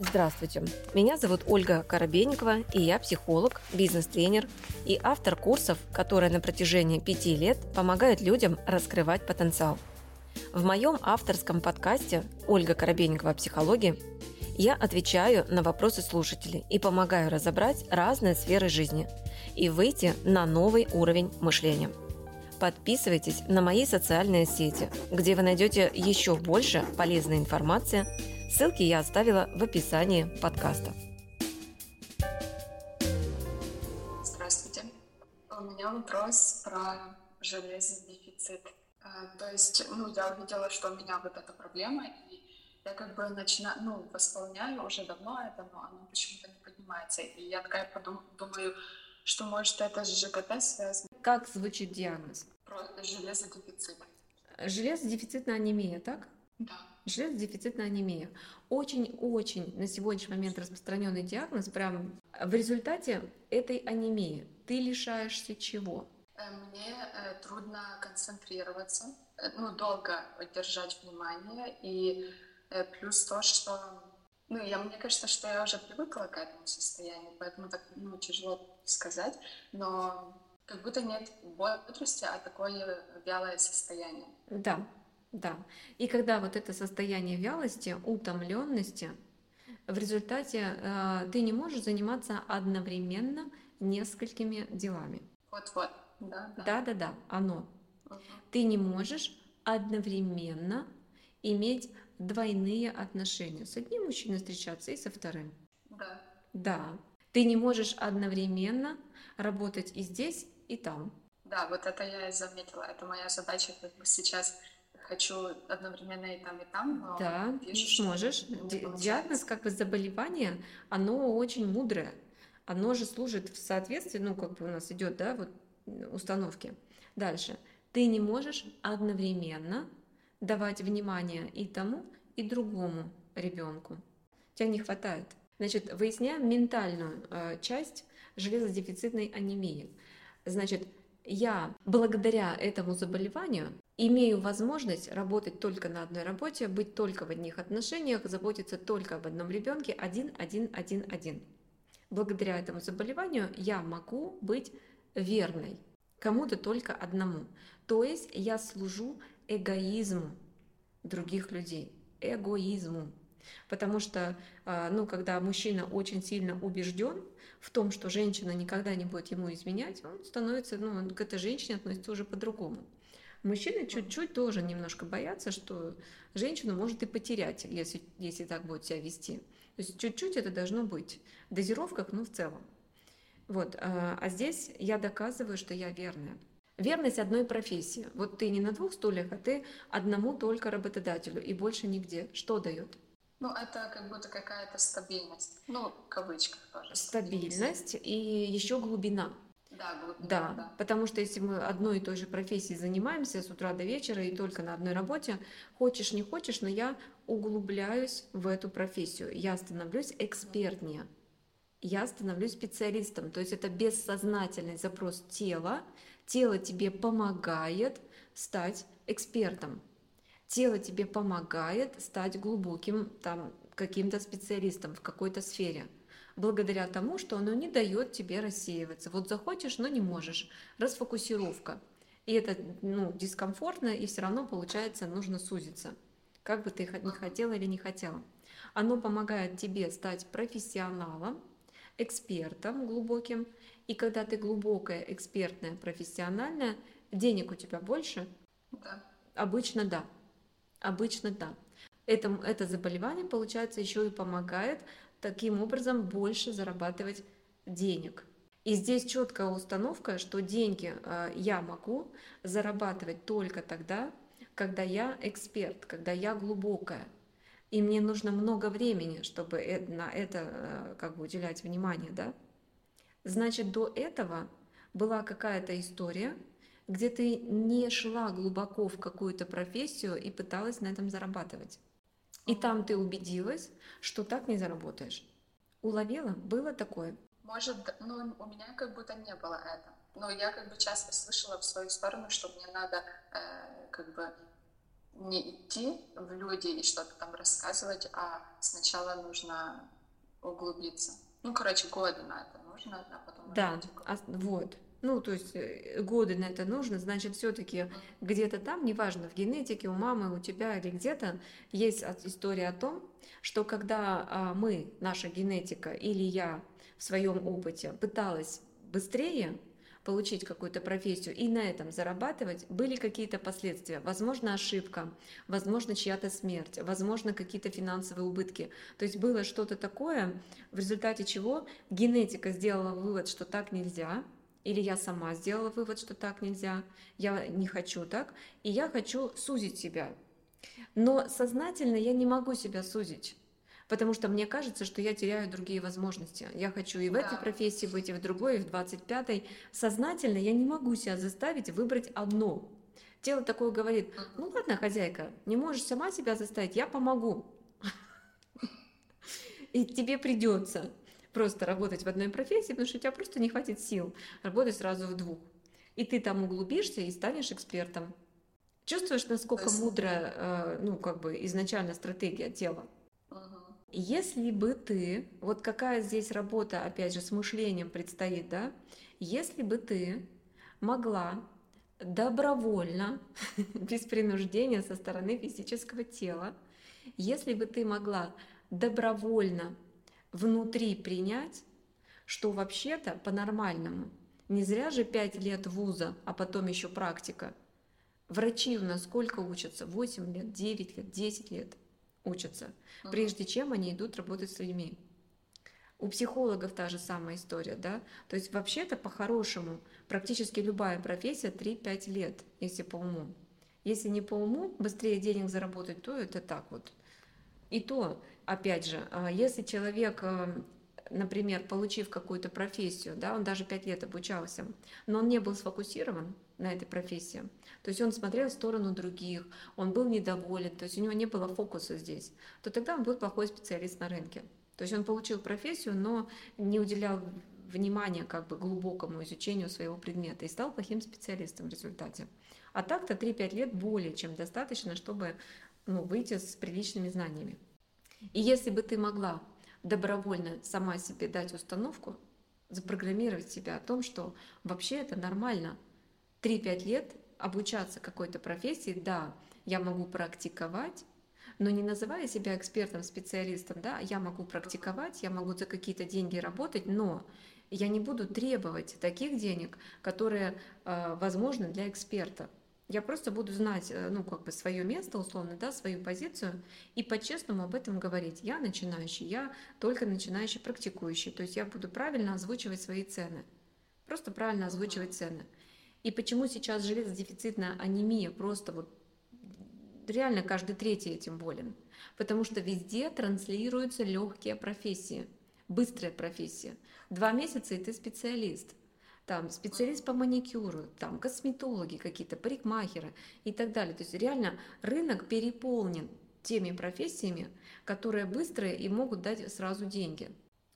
Здравствуйте, меня зовут Ольга Коробейникова, и я психолог, бизнес-тренер и автор курсов, которые на протяжении пяти лет помогают людям раскрывать потенциал. В моем авторском подкасте «Ольга Коробейникова. Психология» я отвечаю на вопросы слушателей и помогаю разобрать разные сферы жизни и выйти на новый уровень мышления. Подписывайтесь на мои социальные сети, где вы найдете еще больше полезной информации – Ссылки я оставила в описании подкаста. Здравствуйте. У меня вопрос про железодефицит. Э, то есть, ну, я увидела, что у меня вот эта проблема, и я как бы начинаю, ну, восполняю уже давно это, но оно почему-то не поднимается. И я такая подум, думаю, что может это с ЖКТ связано. Как звучит диагноз? Про железодефицит. Железодефицитная анемия, так? Да. Железодефицитная анемия. Очень-очень на сегодняшний момент распространенный диагноз. Прям в результате этой анемии ты лишаешься чего? Э, мне э, трудно концентрироваться, э, ну, долго держать внимание, и э, плюс то, что, ну, я, мне кажется, что я уже привыкла к этому состоянию, поэтому так, ну, тяжело сказать, но как будто нет бодрости, а такое вялое состояние. Да, да. И когда вот это состояние вялости, утомленности, в результате э, ты не можешь заниматься одновременно несколькими делами. Вот-вот, да, да. Да-да-да, оно. Угу. Ты не можешь одновременно иметь двойные отношения. С одним мужчиной встречаться и со вторым. Да. Да. Ты не можешь одновременно работать и здесь, и там. Да, вот это я и заметила. Это моя задача как бы сейчас хочу одновременно и там, и там, но да, вижу, сможешь. Диагноз как бы заболевание, оно очень мудрое. Оно же служит в соответствии, ну, как бы у нас идет, да, вот установки. Дальше. Ты не можешь одновременно давать внимание и тому, и другому ребенку. Тебя не хватает. Значит, выясняем ментальную э, часть железодефицитной анемии. Значит, я благодаря этому заболеванию имею возможность работать только на одной работе, быть только в одних отношениях, заботиться только об одном ребенке, один, один, один, один. Благодаря этому заболеванию я могу быть верной кому-то только одному. То есть я служу эгоизму других людей, эгоизму. Потому что, а, ну, когда мужчина очень сильно убежден в том, что женщина никогда не будет ему изменять, он становится, ну, он к этой женщине относится уже по-другому. Мужчины чуть-чуть тоже немножко боятся, что женщину может и потерять, если, если так будет себя вести. То есть чуть-чуть это должно быть. В дозировках, ну, в целом. Вот. А, а здесь я доказываю, что я верная. Верность одной профессии. Вот ты не на двух стульях, а ты одному только работодателю и больше нигде. Что дает? Ну, это как будто какая-то стабильность. Ну, в кавычках тоже. Стабильность и еще глубина. Да, глубина, да, да, потому что если мы одной и той же профессией занимаемся с утра до вечера и только на одной работе, хочешь не хочешь, но я углубляюсь в эту профессию, я становлюсь экспертнее, я становлюсь специалистом, то есть это бессознательный запрос тела, тело тебе помогает стать экспертом, тело тебе помогает стать глубоким там каким-то специалистом в какой-то сфере благодаря тому, что оно не дает тебе рассеиваться. Вот захочешь, но не можешь. Расфокусировка. И это ну, дискомфортно, и все равно получается нужно сузиться. Как бы ты не хотела или не хотела. Оно помогает тебе стать профессионалом, экспертом глубоким. И когда ты глубокая, экспертная, профессиональная, денег у тебя больше? Да. Обычно да. Обычно да. Это, это заболевание, получается, еще и помогает таким образом больше зарабатывать денег. И здесь четкая установка, что деньги э, я могу зарабатывать только тогда, когда я эксперт, когда я глубокая. И мне нужно много времени, чтобы на это э, как бы уделять внимание, да? Значит, до этого была какая-то история, где ты не шла глубоко в какую-то профессию и пыталась на этом зарабатывать. И там ты убедилась, что так не заработаешь. Уловила? Было такое? Может, ну, у меня как будто не было это. Но я как бы часто слышала в свою сторону, что мне надо э, как бы не идти в люди и что-то там рассказывать, а сначала нужно углубиться. Ну, короче, годы на это нужно, а потом... Да, а, вот. Ну, то есть э, годы на это нужно, значит, все-таки где-то там, неважно, в генетике, у мамы, у тебя или где-то, есть история о том, что когда а, мы, наша генетика или я в своем опыте пыталась быстрее получить какую-то профессию и на этом зарабатывать, были какие-то последствия. Возможно, ошибка, возможно, чья-то смерть, возможно, какие-то финансовые убытки. То есть было что-то такое, в результате чего генетика сделала вывод, что так нельзя, или я сама сделала вывод, что так нельзя, я не хочу так, и я хочу сузить себя. Но сознательно я не могу себя сузить потому что мне кажется, что я теряю другие возможности. Я хочу и в да. этой профессии быть, и в другой, и в 25-й. Сознательно я не могу себя заставить выбрать одно. Тело такое говорит, ну ладно, хозяйка, не можешь сама себя заставить, я помогу. И тебе придется просто работать в одной профессии, потому что у тебя просто не хватит сил работать сразу в двух. И ты там углубишься и станешь экспертом. Чувствуешь, насколько мудрая, э, ну, как бы изначально стратегия тела? Если бы ты, вот какая здесь работа, опять же, с мышлением предстоит, да? Если бы ты могла добровольно, без принуждения со стороны физического тела, если бы ты могла добровольно внутри принять, что вообще-то по-нормальному, не зря же 5 лет вуза, а потом еще практика. Врачи у нас сколько учатся? 8 лет, 9 лет, 10 лет – учатся, прежде чем они идут работать с людьми. У психологов та же самая история, да? То есть вообще-то по-хорошему практически любая профессия 3-5 лет, если по уму. Если не по уму, быстрее денег заработать, то это так вот. И то, опять же, а если человек э, например, получив какую-то профессию, да, он даже пять лет обучался, но он не был сфокусирован на этой профессии. То есть он смотрел в сторону других, он был недоволен, то есть у него не было фокуса здесь, то тогда он был плохой специалист на рынке. То есть он получил профессию, но не уделял внимания как бы глубокому изучению своего предмета и стал плохим специалистом в результате. А так-то 3-5 лет более чем достаточно, чтобы ну, выйти с приличными знаниями. И если бы ты могла добровольно сама себе дать установку, запрограммировать себя о том, что вообще это нормально. 3-5 лет обучаться какой-то профессии, да, я могу практиковать, но не называя себя экспертом, специалистом, да, я могу практиковать, я могу за какие-то деньги работать, но я не буду требовать таких денег, которые э, возможны для эксперта. Я просто буду знать, э, ну, как бы свое место, условно, да, свою позицию, и по-честному об этом говорить. Я начинающий, я только начинающий практикующий. То есть я буду правильно озвучивать свои цены. Просто правильно озвучивать цены. И почему сейчас железодефицитная анемия просто вот реально каждый третий этим болен? Потому что везде транслируются легкие профессии, быстрые профессии. Два месяца и ты специалист там специалист по маникюру, там косметологи какие-то, парикмахеры и так далее. То есть реально рынок переполнен теми профессиями, которые быстрые и могут дать сразу деньги.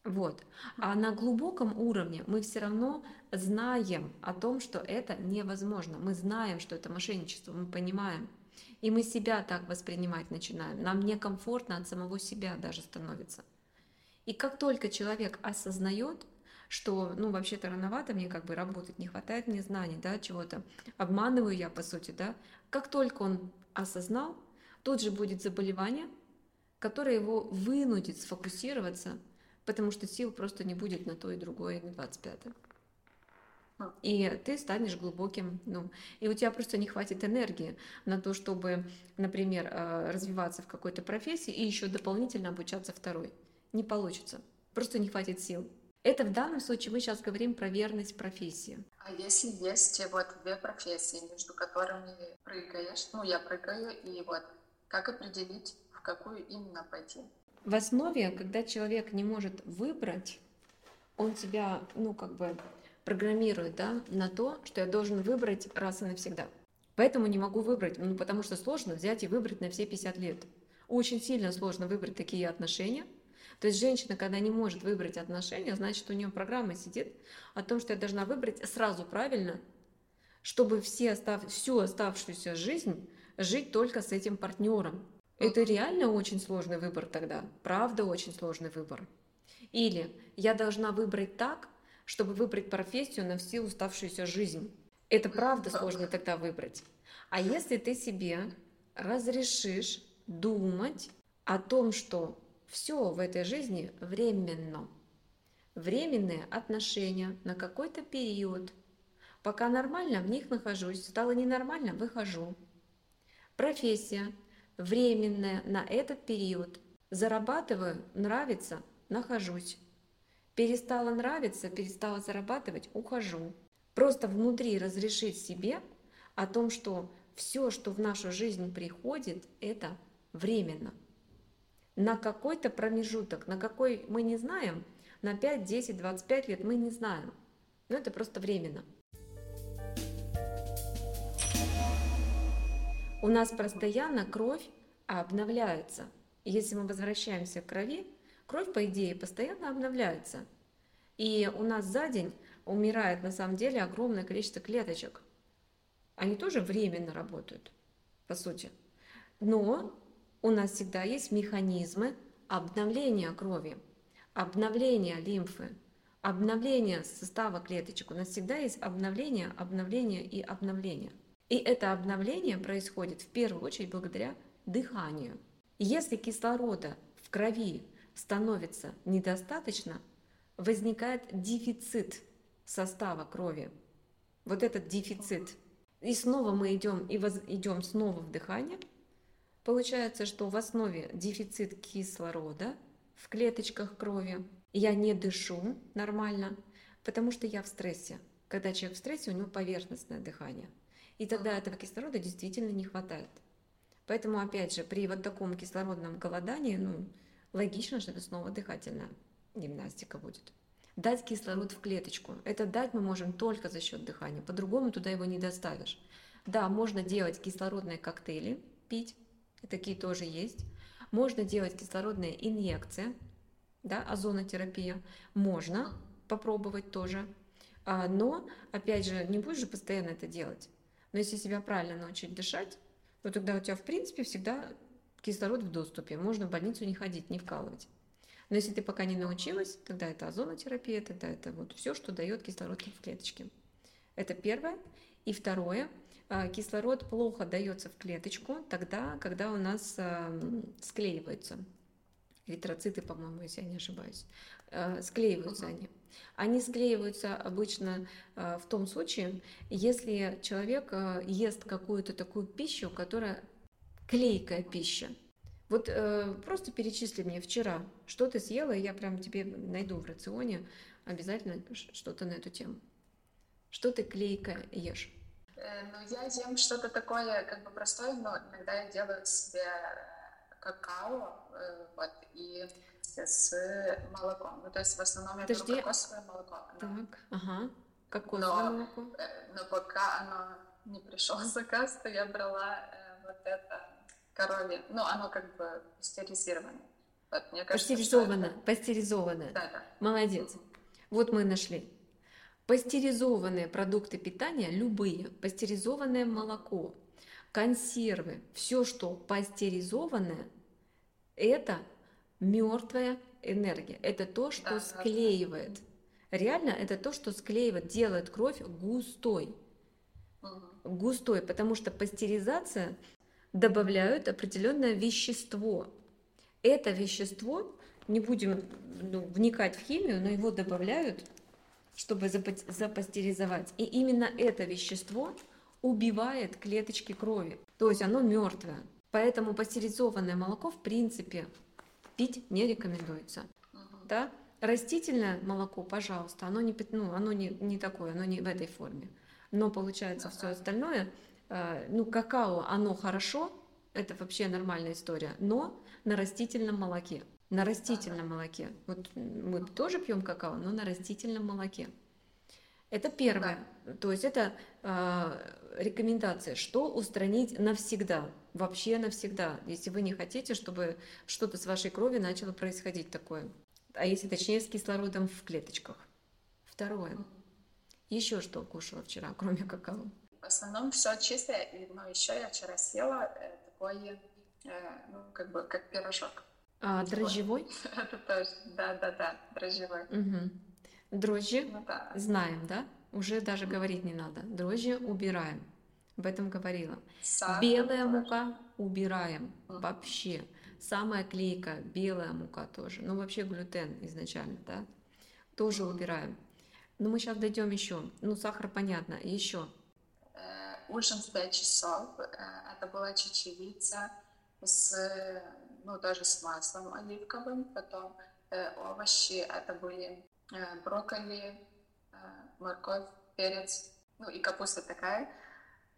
Вот. А на глубоком уровне мы все равно знаем о том, что это невозможно. Мы знаем, что это мошенничество, мы понимаем. И мы себя так воспринимать начинаем. Нам некомфортно от самого себя даже становится. И как только человек осознает, что, ну, вообще-то рановато мне как бы работать, не хватает мне знаний, да, чего-то, обманываю я, по сути, да. Как только он осознал, тут же будет заболевание, которое его вынудит сфокусироваться, потому что сил просто не будет на то и другое, на 25 и ты станешь глубоким, ну, и у тебя просто не хватит энергии на то, чтобы, например, э, развиваться в какой-то профессии и еще дополнительно обучаться второй. Не получится, просто не хватит сил. Это в данном случае мы сейчас говорим про верность профессии. А если есть вот две профессии, между которыми прыгаешь, ну я прыгаю, и вот как определить, в какую именно пойти? В основе, когда человек не может выбрать, он тебя, ну как бы программирует, да, на то, что я должен выбрать раз и навсегда. Поэтому не могу выбрать, ну потому что сложно взять и выбрать на все 50 лет. Очень сильно сложно выбрать такие отношения – то есть женщина, когда не может выбрать отношения, значит, у нее программа сидит о том, что я должна выбрать сразу правильно, чтобы все остав... всю оставшуюся жизнь жить только с этим партнером. Это реально очень сложный выбор тогда. Правда, очень сложный выбор. Или я должна выбрать так, чтобы выбрать профессию на всю уставшуюся жизнь. Это правда сложно тогда выбрать. А если ты себе разрешишь думать о том, что все в этой жизни временно, временные отношения на какой-то период, пока нормально в них нахожусь, стало ненормально, выхожу. Профессия временная на этот период, зарабатываю, нравится, нахожусь. Перестала нравиться, перестала зарабатывать, ухожу. Просто внутри разрешить себе о том, что все, что в нашу жизнь приходит, это временно. На какой-то промежуток, на какой мы не знаем, на 5, 10, 25 лет мы не знаем. Но это просто временно. У нас постоянно кровь обновляется. Если мы возвращаемся к крови, кровь, по идее, постоянно обновляется. И у нас за день умирает на самом деле огромное количество клеточек. Они тоже временно работают, по сути. Но у нас всегда есть механизмы обновления крови, обновления лимфы, обновления состава клеточек. У нас всегда есть обновление, обновление и обновление. И это обновление происходит в первую очередь благодаря дыханию. Если кислорода в крови становится недостаточно, возникает дефицит состава крови. Вот этот дефицит. И снова мы идем и воз, идем снова в дыхание. Получается, что в основе дефицит кислорода в клеточках крови. Я не дышу нормально, потому что я в стрессе. Когда человек в стрессе, у него поверхностное дыхание. И тогда этого кислорода действительно не хватает. Поэтому, опять же, при вот таком кислородном голодании, ну, логично, что это снова дыхательная гимнастика будет. Дать кислород в клеточку. Это дать мы можем только за счет дыхания. По-другому туда его не доставишь. Да, можно делать кислородные коктейли, пить. Такие тоже есть. Можно делать кислородные инъекции, да, озонотерапия. Можно попробовать тоже. А, но, опять же, не будешь же постоянно это делать. Но если себя правильно научить дышать, то тогда у тебя, в принципе, всегда кислород в доступе. Можно в больницу не ходить, не вкалывать. Но если ты пока не научилась, тогда это озонотерапия, тогда это вот все, что дает кислород в клеточке. Это первое. И второе, кислород плохо дается в клеточку тогда, когда у нас склеиваются эритроциты, по-моему, если я не ошибаюсь, а, склеиваются они. Они склеиваются обычно а, в том случае, если человек ест какую-то такую пищу, которая клейкая пища. Вот э, просто перечисли мне вчера, что ты съела, и я прям тебе найду в рационе обязательно что-то на эту тему. Что ты клейко ешь? Э, ну, я ем что-то такое как бы простое, но иногда я делаю себе какао, э, вот, и с молоком. Ну, то есть в основном я Подожди. беру кокосовое молоко. Так, ага. Кокосовое но, молоко. Э, но пока оно не пришел заказ, то я брала э, вот это коровье. Ну, оно как бы пастеризировано. Вот, мне кажется, пастеризованное, это... пастеризованное. Да, да. Молодец. Вот мы нашли. Пастеризованные продукты питания, любые, пастеризованное молоко, консервы, все, что пастеризованное, это мертвая энергия. Это то, что да, склеивает. Да. Реально, это то, что склеивает, делает кровь густой. Угу. Густой, потому что пастеризация добавляют определенное вещество. Это вещество, не будем ну, вникать в химию, но его добавляют, чтобы запастеризовать. И именно это вещество убивает клеточки крови. То есть оно мертвое. Поэтому пастеризованное молоко в принципе пить не рекомендуется. Да? Растительное молоко, пожалуйста, оно не, ну, оно не, не такое, оно не в этой форме. Но получается все остальное Э, ну, какао, оно хорошо, это вообще нормальная история, но на растительном молоке. На растительном молоке. Вот мы тоже пьем какао, но на растительном молоке. Это первое. Да. То есть это э, рекомендация, что устранить навсегда, вообще навсегда, если вы не хотите, чтобы что-то с вашей крови начало происходить такое. А если точнее с кислородом в клеточках. Второе. Еще что кушала вчера, кроме какао? в основном все чистое, и, ну, еще я вчера съела э, такой, э, ну, как бы, как пирожок. А, дрожжевой? Это тоже, да-да-да, дрожжевой. Угу. Дрожжи Ну да. знаем, да? Уже даже говорить не надо. Дрожжи убираем. Об этом говорила. Сахар Белая тоже. мука убираем Мгм. вообще. Самая клейкая, белая мука тоже. Ну, вообще глютен изначально, да? Тоже Мгм. убираем. Но мы сейчас дойдем еще. Ну, сахар понятно. Еще. Э, Ужин в 5 часов. э, Это была чечевица с, э, ну, тоже с маслом оливковым. Потом э, овощи. Это были э, брокколи, э, морковь, перец. Ну, и капуста такая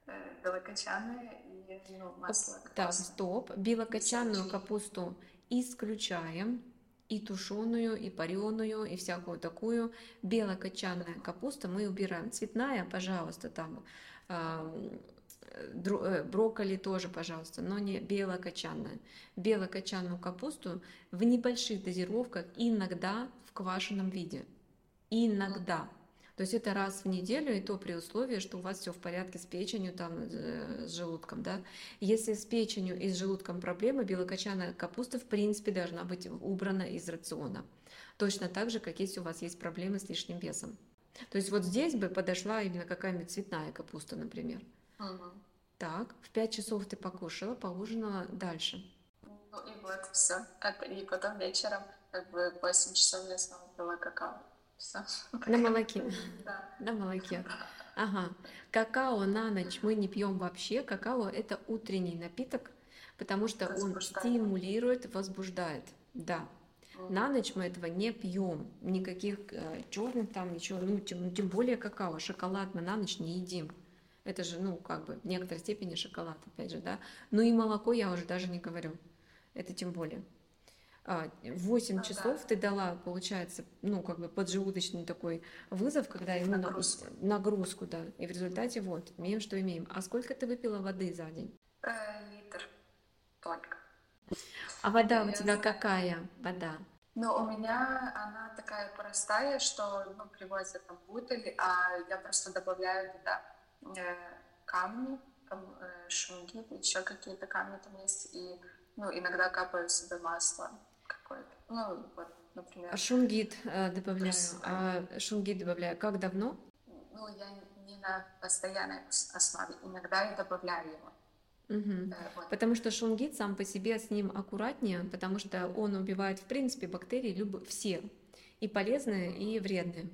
э, белокочанная и ну, масло Так, кокосовое. стоп. Белокочанную капусту исключаем. И тушеную, и пареную, и всякую такую. Белокочанная капуста мы убираем. Цветная, пожалуйста, там э, брокколи тоже, пожалуйста, но не белокочанная. Белокочанную капусту в небольших дозировках, иногда в квашеном виде. Иногда. То есть это раз в неделю, и то при условии, что у вас все в порядке с печенью, там, э, с желудком, да. Если с печенью и с желудком проблемы, белокочанная капуста, в принципе, должна быть убрана из рациона. Точно так же, как если у вас есть проблемы с лишним весом. То есть вот здесь бы подошла именно какая-нибудь цветная капуста, например. Так, в 5 часов ты покушала, поужинала дальше. Ну и вот все. И потом вечером, как бы в 8 часов я снова пила какао. Все. На молоке. Да. На молоке. Ага. Какао на ночь мы не пьем вообще. Какао это утренний напиток, потому что он стимулирует, возбуждает. Да. На ночь мы этого не пьем. Никаких черных там ничего, ну тем, тем более какао. Шоколад мы на ночь не едим. Это же, ну, как бы в некоторой степени шоколад, опять же, да. Ну и молоко я уже даже не говорю. Это тем более. А, в 8 Ну да. часов ты дала, получается, ну, как бы поджелудочный такой вызов, когда ему на- Нагрузку. нагрузку, да. И в результате вот, имеем, что имеем. А сколько ты выпила воды за день? Э, литр только. А вода у Я тебя знаю. какая? Вода. Но у меня она такая простая, что ну, привозят там бутыли, а я просто добавляю туда камни, там э, шунгит, еще какие-то камни там есть, и ну, иногда капаю себе масло какое-то. Ну, вот, например. А шунгит э, добавляю. А шунгит добавляю. Как давно? Ну, я не на постоянной ос- основе, иногда я добавляю его. Э, вот. Потому что шунгит сам по себе с ним аккуратнее, потому что он убивает, в принципе, бактерии люб... все, и полезные, и вредные.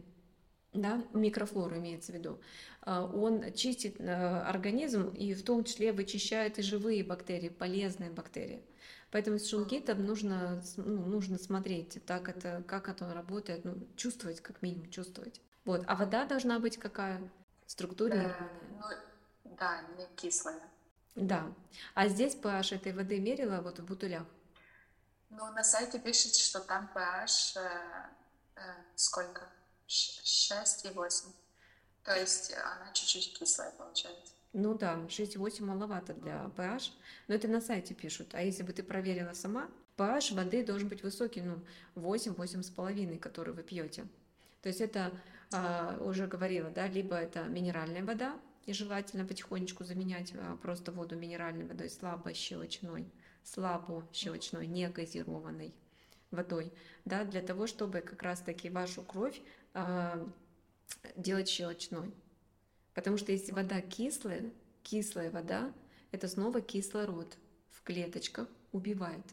Да, микрофлору имеется в виду. А, Он чистит э, организм и в том числе вычищает и живые бактерии, полезные бактерии. Поэтому с шунгитом нужно, ну, нужно смотреть, так это, как это работает, ну, чувствовать, как минимум, чувствовать. Вот. А вода должна быть какая? Структурированная. Э, ну, да, не кислая. Да. А здесь pH этой воды мерила вот в бутылях. Ну, на сайте пишет, что там pH э, э, сколько? Ш- 6 и 8. То есть она чуть-чуть кислая получается. Ну да, 6,8 маловато для pH, но это на сайте пишут. А если бы ты проверила сама, pH воды должен быть высокий, ну 8, 8,5, который вы пьете. То есть это, а, уже говорила, да, либо это минеральная вода, и желательно потихонечку заменять а, просто воду минеральной водой слабо щелочной, слабо щелочной, не газированной водой, да, для того, чтобы как раз-таки вашу кровь а, делать щелочной. Потому что если вода кислая, кислая вода, это снова кислород в клеточках убивает.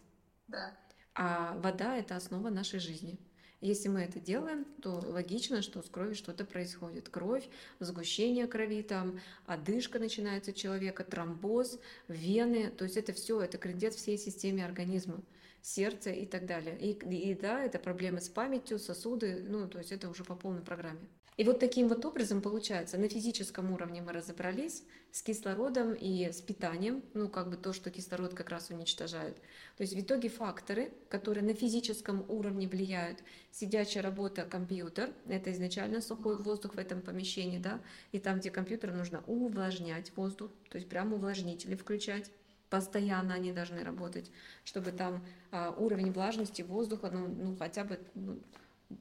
Да. А вода – это основа нашей жизни. Если мы это делаем, то логично, что с кровью что-то происходит. Кровь, сгущение крови, там, одышка начинается у человека, тромбоз, вены. То есть это все, это кредит всей системе организма, сердце и так далее. И, и да, это проблемы с памятью, сосуды, ну, то есть это уже по полной программе. И вот таким вот образом получается, на физическом уровне мы разобрались с кислородом и с питанием, ну как бы то, что кислород как раз уничтожает. То есть в итоге факторы, которые на физическом уровне влияют, сидячая работа компьютер, это изначально сухой воздух в этом помещении, да, и там, где компьютер, нужно увлажнять воздух, то есть прямо увлажнители включать. Постоянно они должны работать, чтобы там а, уровень влажности воздуха, ну, ну хотя бы ну,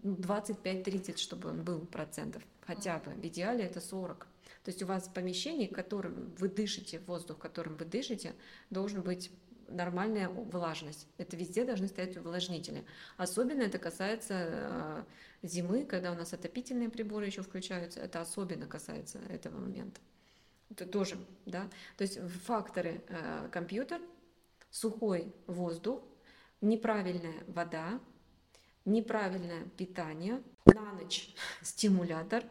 25-30, чтобы он был процентов, хотя бы. В идеале это 40. То есть у вас в помещении, которым вы дышите, воздух, которым вы дышите, должен быть нормальная влажность. Это везде должны стоять увлажнители. Особенно это касается э, зимы, когда у нас отопительные приборы еще включаются. Это особенно касается этого момента. Это тоже, да. То есть факторы э, компьютер, сухой воздух, неправильная вода, неправильное питание, на ночь стимулятор.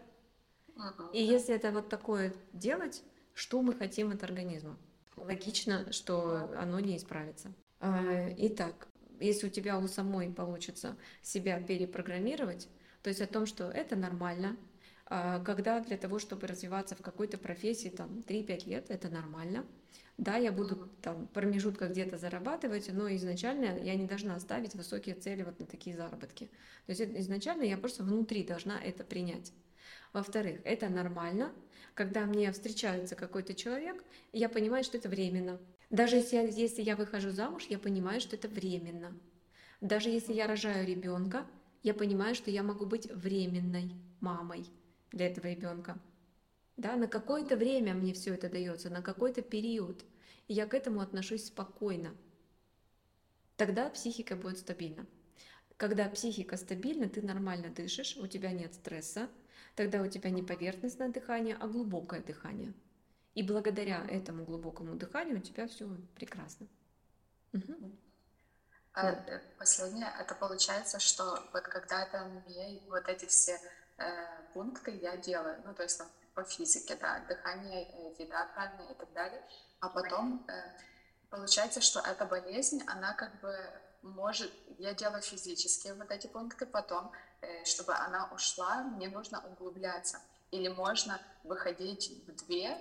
И если это вот такое делать, что мы хотим от организма? Логично, что оно не исправится. А, итак, если у тебя у самой получится себя перепрограммировать, то есть о том, что это нормально, когда для того, чтобы развиваться в какой-то профессии, там, 3-5 лет, это нормально. Да, я буду там промежутка где-то зарабатывать, но изначально я не должна ставить высокие цели вот на такие заработки. То есть изначально я просто внутри должна это принять. Во-вторых, это нормально, когда мне встречается какой-то человек, я понимаю, что это временно. Даже если я, если я выхожу замуж, я понимаю, что это временно. Даже если я рожаю ребенка, я понимаю, что я могу быть временной мамой для этого ребенка. Да, на какое-то время мне все это дается, на какой-то период. И я к этому отношусь спокойно. Тогда психика будет стабильна. Когда психика стабильна, ты нормально дышишь, у тебя нет стресса, тогда у тебя не поверхностное дыхание, а глубокое дыхание. И благодаря этому глубокому дыханию у тебя все прекрасно. Угу. А, э, последнее, это получается, что вот когда это мне вот эти все пункты я делаю, ну то есть там, по физике, да, дыхание, э, еда правильная и так далее. А потом э, получается, что эта болезнь, она как бы может, я делаю физические вот эти пункты, потом, э, чтобы она ушла, мне нужно углубляться. Или можно выходить в две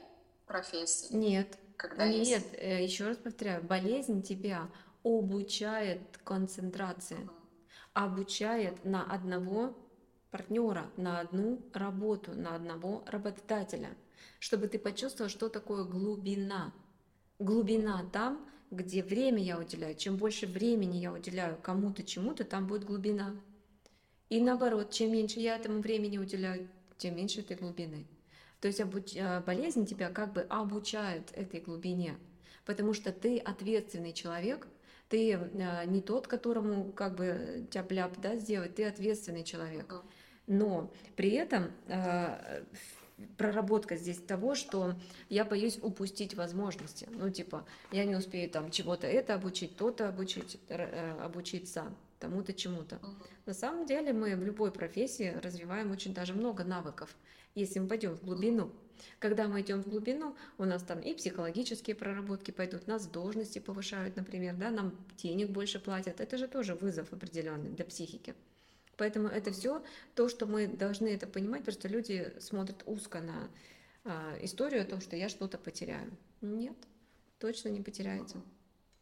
профессии? Нет. Когда Нет, есть... еще раз повторяю, болезнь тебя обучает концентрации, угу. обучает на одного партнера на одну работу, на одного работодателя, чтобы ты почувствовал, что такое глубина. Глубина там, где время я уделяю. Чем больше времени я уделяю кому-то, чему-то, там будет глубина. И наоборот, чем меньше я этому времени уделяю, тем меньше этой глубины. То есть обуч... Э, болезнь тебя как бы обучает этой глубине, потому что ты ответственный человек, ты э, не тот, которому как бы тяп-ляп да, сделать, ты ответственный человек но при этом э, проработка здесь того, что я боюсь упустить возможности. Ну, типа, я не успею там чего-то это обучить, то-то обучить, э, обучиться тому-то чему-то. На самом деле мы в любой профессии развиваем очень даже много навыков, если мы пойдем в глубину. Когда мы идем в глубину, у нас там и психологические проработки пойдут, нас должности повышают, например, да, нам денег больше платят. Это же тоже вызов определенный для психики. Поэтому это все то, что мы должны это понимать, просто люди смотрят узко на а, историю о том, что я что-то потеряю. Нет, точно не потеряете.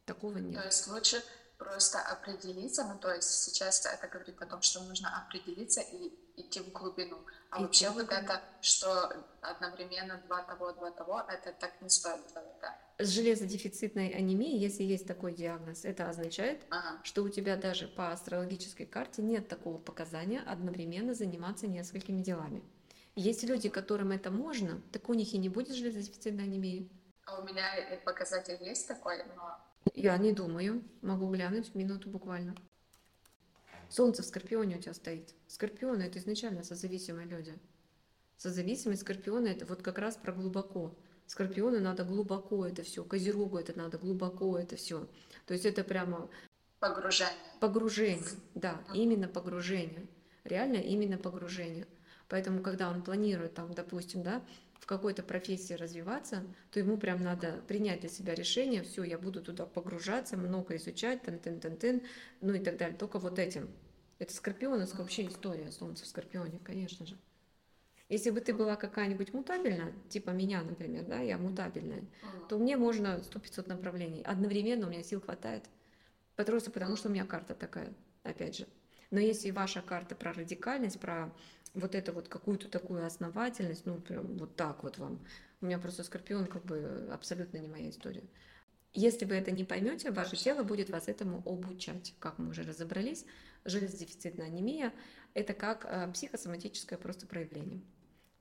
Такого нет. То есть лучше просто определиться, ну то есть сейчас это говорит о том, что нужно определиться и идти в глубину. А и вообще вот это, что одновременно два того, два того, это так не стоит делать, да? С железодефицитной анемией, если есть такой диагноз, это означает, ага. что у тебя даже по астрологической карте нет такого показания одновременно заниматься несколькими делами. Есть люди, которым это можно, так у них и не будет железодефицитной анемии. А у меня показатель есть такой, но... Я не думаю. Могу глянуть минуту буквально. Солнце в Скорпионе у тебя стоит. Скорпионы – это изначально созависимые люди. Созависимые Скорпионы – это вот как раз про глубоко. Скорпиону надо глубоко это все, Козерогу это надо глубоко это все. То есть это прямо... Погружение. Погружение, да, именно погружение. Реально именно погружение. Поэтому, когда он планирует, там, допустим, да, в какой-то профессии развиваться, то ему прям надо принять для себя решение, все, я буду туда погружаться, много изучать, тен тен тен тен ну и так далее. Только вот этим. Это скорпионовская вообще история, Солнце в Скорпионе, конечно же. Если бы ты была какая-нибудь мутабельная, типа меня, например, да, я мутабельная, то мне можно сто пятьсот направлений. Одновременно у меня сил хватает. Просто потому, что у меня карта такая, опять же. Но если ваша карта про радикальность, про вот это вот какую-то такую основательность, ну, прям вот так вот вам. У меня просто скорпион как бы абсолютно не моя история. Если вы это не поймете, ваше тело будет вас этому обучать. Как мы уже разобрались, железодефицитная анемия – это как э, психосоматическое просто проявление.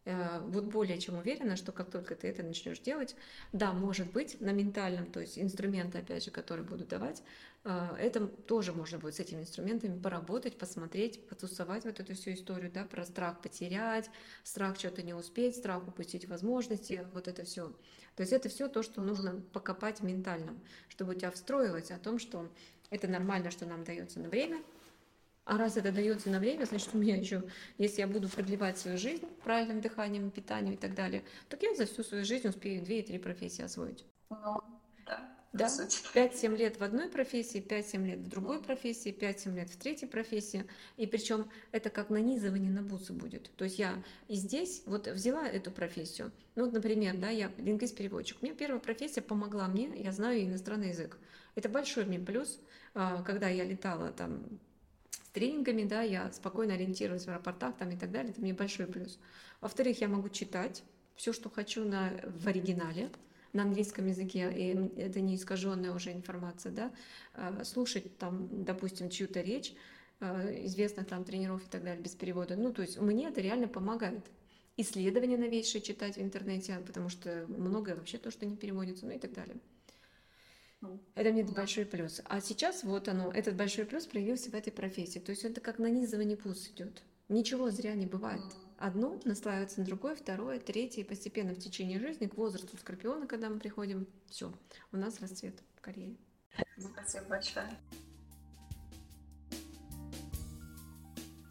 Э, вот более чем уверена, что как только ты это начнешь делать, да, может быть, на ментальном, то есть инструменты, опять же, которые буду давать, э, это тоже можно будет с этими инструментами поработать, посмотреть, потусовать вот эту всю историю, да, про страх потерять, страх что-то не успеть, страх упустить возможности, вот это все. То есть это все то, что нужно покопать ментальном, чтобы у тебя встроилось о том, что это нормально, что нам дается на время, а раз это дается на время, значит, у меня еще, если я буду продлевать свою жизнь правильным дыханием, питанием и так далее, то я за всю свою жизнь успею две и три профессии освоить. Ну, да. Да, 5-7 лет в одной профессии, 5-7 лет в другой профессии, 5-7 лет в третьей профессии. И причем это как нанизывание на бусы будет. То есть я и здесь вот взяла эту профессию. Ну вот, например, да, я лингвист-переводчик. У меня первая профессия помогла мне, я знаю иностранный язык. Это большой мне плюс, а, когда я летала там тренингами, да, я спокойно ориентируюсь в аэропортах там и так далее, это мне большой плюс. Во-вторых, я могу читать все, что хочу на, в оригинале, на английском языке, и это не искаженная уже информация, да, а, слушать там, допустим, чью-то речь, а, известных там тренеров и так далее без перевода. Ну, то есть мне это реально помогает. Исследования новейшие читать в интернете, потому что многое вообще то, что не переводится, ну и так далее. Это мне большой плюс. А сейчас вот оно, этот большой плюс проявился в этой профессии. То есть это как нанизывание пус идет. Ничего зря не бывает. Одно наслаивается на другое, второе, третье, и постепенно в течение жизни к возрасту скорпиона, когда мы приходим, все, у нас расцвет в карьере. Спасибо большое.